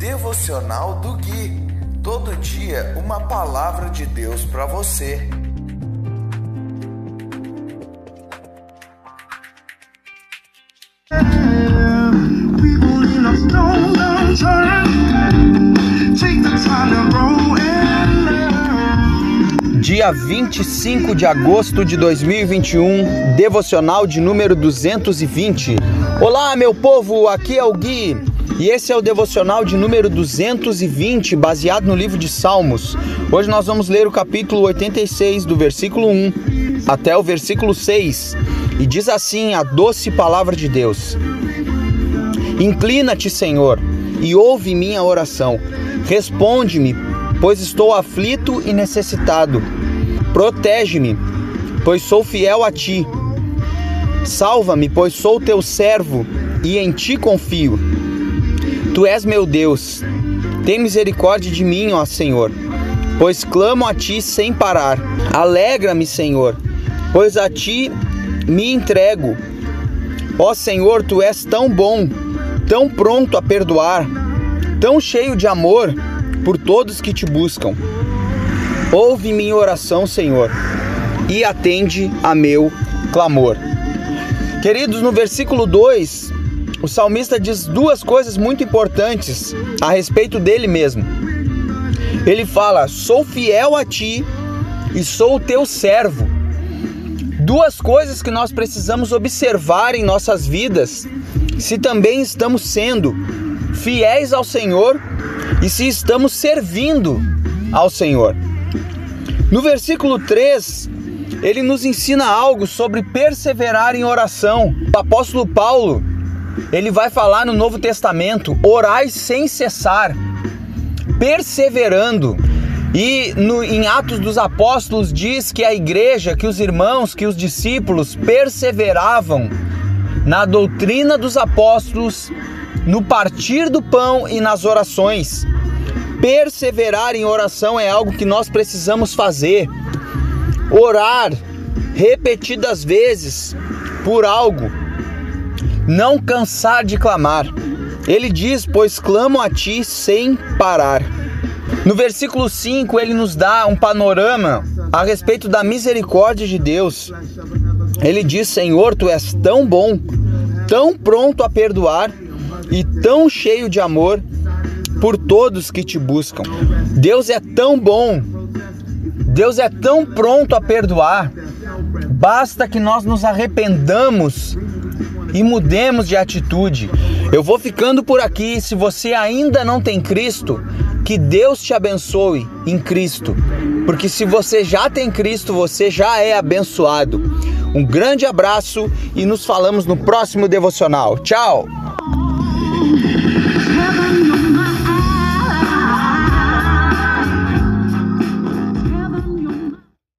Devocional do Gui. Todo dia uma palavra de Deus para você. Dia 25 de agosto de 2021, devocional de número 220. Olá, meu povo, aqui é o Gui e esse é o devocional de número 220, baseado no livro de Salmos. Hoje nós vamos ler o capítulo 86, do versículo 1 até o versículo 6, e diz assim a doce palavra de Deus: Inclina-te, Senhor, e ouve minha oração. Responde-me, pois estou aflito e necessitado. Protege-me, pois sou fiel a ti. Salva-me, pois sou teu servo e em ti confio. Tu és meu Deus. Tem misericórdia de mim, ó Senhor, pois clamo a ti sem parar. Alegra-me, Senhor, pois a ti me entrego. Ó Senhor, tu és tão bom, tão pronto a perdoar, tão cheio de amor por todos que te buscam. Ouve minha oração, Senhor, e atende a meu clamor. Queridos, no versículo 2, o salmista diz duas coisas muito importantes a respeito dele mesmo. Ele fala: Sou fiel a ti e sou o teu servo. Duas coisas que nós precisamos observar em nossas vidas, se também estamos sendo fiéis ao Senhor e se estamos servindo ao Senhor. No versículo 3, ele nos ensina algo sobre perseverar em oração. O apóstolo Paulo, ele vai falar no Novo Testamento: orai sem cessar, perseverando. E no, em Atos dos Apóstolos diz que a igreja, que os irmãos, que os discípulos perseveravam na doutrina dos apóstolos, no partir do pão e nas orações. Perseverar em oração é algo que nós precisamos fazer. Orar repetidas vezes por algo não cansar de clamar. Ele diz: Pois clamo a ti sem parar. No versículo 5, ele nos dá um panorama a respeito da misericórdia de Deus. Ele diz: Senhor, tu és tão bom, tão pronto a perdoar e tão cheio de amor por todos que te buscam. Deus é tão bom, Deus é tão pronto a perdoar. Basta que nós nos arrependamos e mudemos de atitude. Eu vou ficando por aqui. Se você ainda não tem Cristo, que Deus te abençoe em Cristo. Porque se você já tem Cristo, você já é abençoado. Um grande abraço e nos falamos no próximo devocional. Tchau!